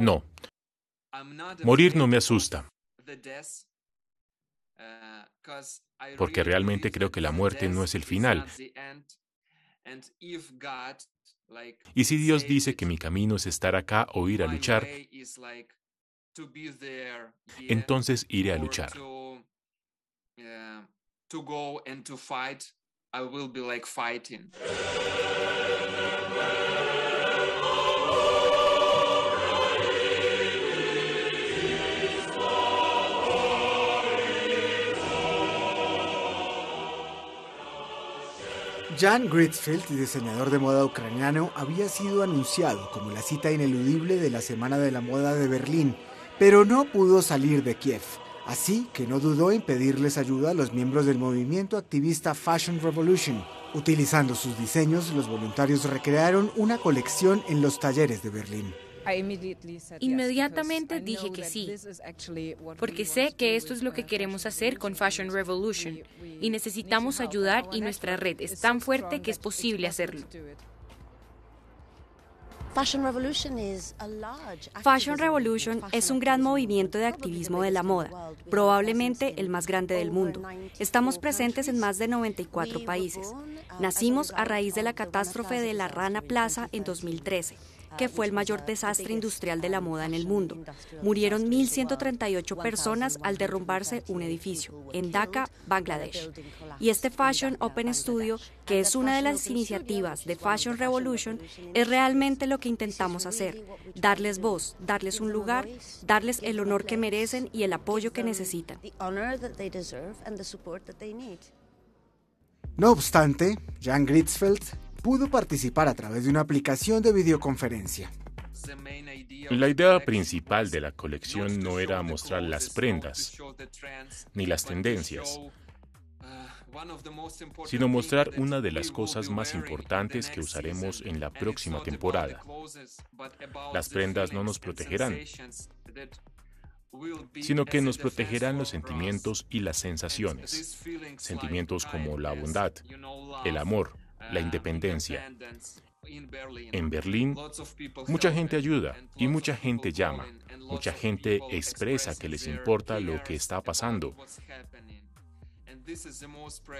No. Morir no me asusta. Porque realmente creo que la muerte no es el final. Y si Dios dice que mi camino es estar acá o ir a luchar, entonces iré a luchar. Jan Gritzfeld, diseñador de moda ucraniano, había sido anunciado como la cita ineludible de la Semana de la Moda de Berlín, pero no pudo salir de Kiev, así que no dudó en pedirles ayuda a los miembros del movimiento activista Fashion Revolution. Utilizando sus diseños, los voluntarios recrearon una colección en los talleres de Berlín. Inmediatamente dije que sí, porque sé que esto es lo que queremos hacer con Fashion Revolution y necesitamos ayudar y nuestra red es tan fuerte que es posible hacerlo. Fashion Revolution es un gran movimiento de activismo de la moda, probablemente el más grande del mundo. Estamos presentes en más de 94 países. Nacimos a raíz de la catástrofe de la Rana Plaza en 2013 que fue el mayor desastre industrial de la moda en el mundo. Murieron 1.138 personas al derrumbarse un edificio en Dhaka, Bangladesh. Y este Fashion Open Studio, que es una de las iniciativas de Fashion Revolution, es realmente lo que intentamos hacer, darles voz, darles un lugar, darles el honor que merecen y el apoyo que necesitan. No obstante, Jan Gritzfeld pudo participar a través de una aplicación de videoconferencia. La idea principal de la colección no era mostrar las prendas ni las tendencias, sino mostrar una de las cosas más importantes que usaremos en la próxima temporada. Las prendas no nos protegerán, sino que nos protegerán los sentimientos y las sensaciones, sentimientos como la bondad, el amor, la independencia. En Berlín, mucha gente ayuda y mucha gente llama, mucha gente expresa que les importa lo que está pasando.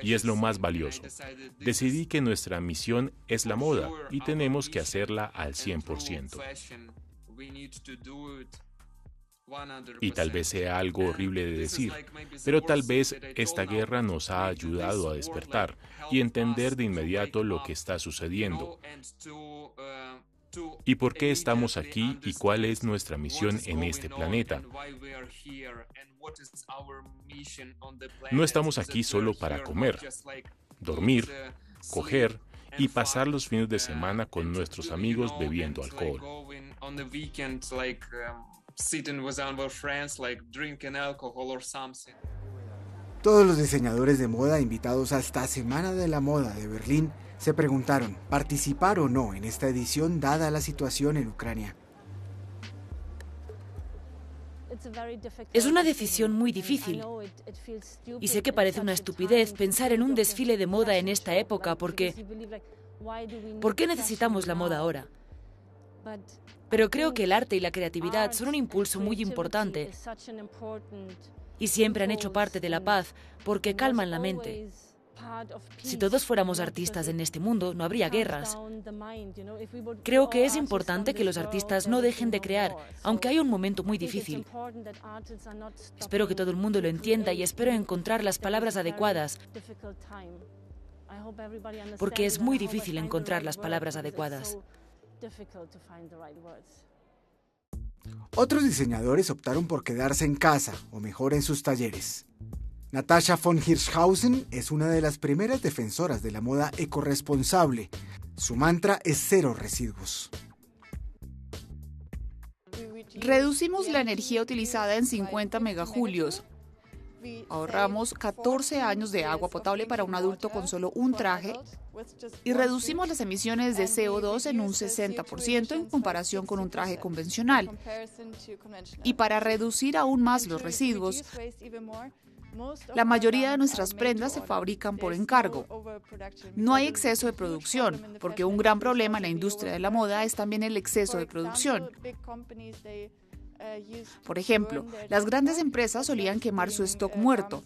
Y es lo más valioso. Decidí que nuestra misión es la moda y tenemos que hacerla al 100%. Y tal vez sea algo horrible de decir, pero tal vez esta guerra nos ha ayudado a despertar y entender de inmediato lo que está sucediendo. ¿Y por qué estamos aquí y cuál es nuestra misión en este planeta? No estamos aquí solo para comer, dormir, coger y pasar los fines de semana con nuestros amigos bebiendo alcohol. Todos los diseñadores de moda invitados a esta Semana de la Moda de Berlín se preguntaron participar o no en esta edición dada la situación en Ucrania. Es una decisión muy difícil. Y sé que parece una estupidez pensar en un desfile de moda en esta época porque... ¿Por qué necesitamos la moda ahora? Pero creo que el arte y la creatividad son un impulso muy importante y siempre han hecho parte de la paz porque calman la mente. Si todos fuéramos artistas en este mundo, no habría guerras. Creo que es importante que los artistas no dejen de crear, aunque hay un momento muy difícil. Espero que todo el mundo lo entienda y espero encontrar las palabras adecuadas, porque es muy difícil encontrar las palabras adecuadas. Otros diseñadores optaron por quedarse en casa, o mejor en sus talleres. Natasha von Hirschhausen es una de las primeras defensoras de la moda ecoresponsable. Su mantra es cero residuos. Reducimos la energía utilizada en 50 megajulios, Ahorramos 14 años de agua potable para un adulto con solo un traje y reducimos las emisiones de CO2 en un 60% en comparación con un traje convencional. Y para reducir aún más los residuos, La mayoría de nuestras prendas se fabrican por encargo. No hay exceso de producción, porque un gran problema en la industria de la moda es también el exceso de producción. Por ejemplo, las grandes empresas solían quemar su stock muerto,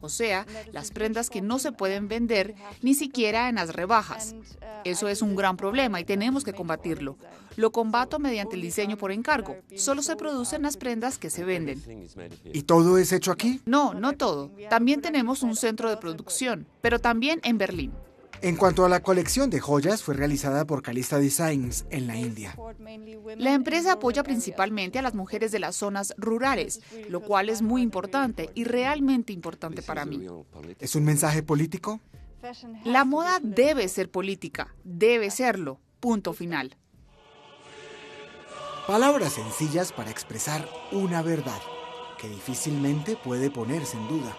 o sea, las prendas que no se pueden vender ni siquiera en las rebajas. Eso es un gran problema y tenemos que combatirlo. Lo combato mediante el diseño por encargo. Solo se producen las prendas que se venden. ¿Y todo es hecho aquí? No, no todo. También tenemos un centro de producción, pero también en Berlín. En cuanto a la colección de joyas, fue realizada por Calista Designs en la India. La empresa apoya principalmente a las mujeres de las zonas rurales, lo cual es muy importante y realmente importante para mí. ¿Es un mensaje político? La moda debe ser política, debe serlo. Punto final. Palabras sencillas para expresar una verdad que difícilmente puede ponerse en duda.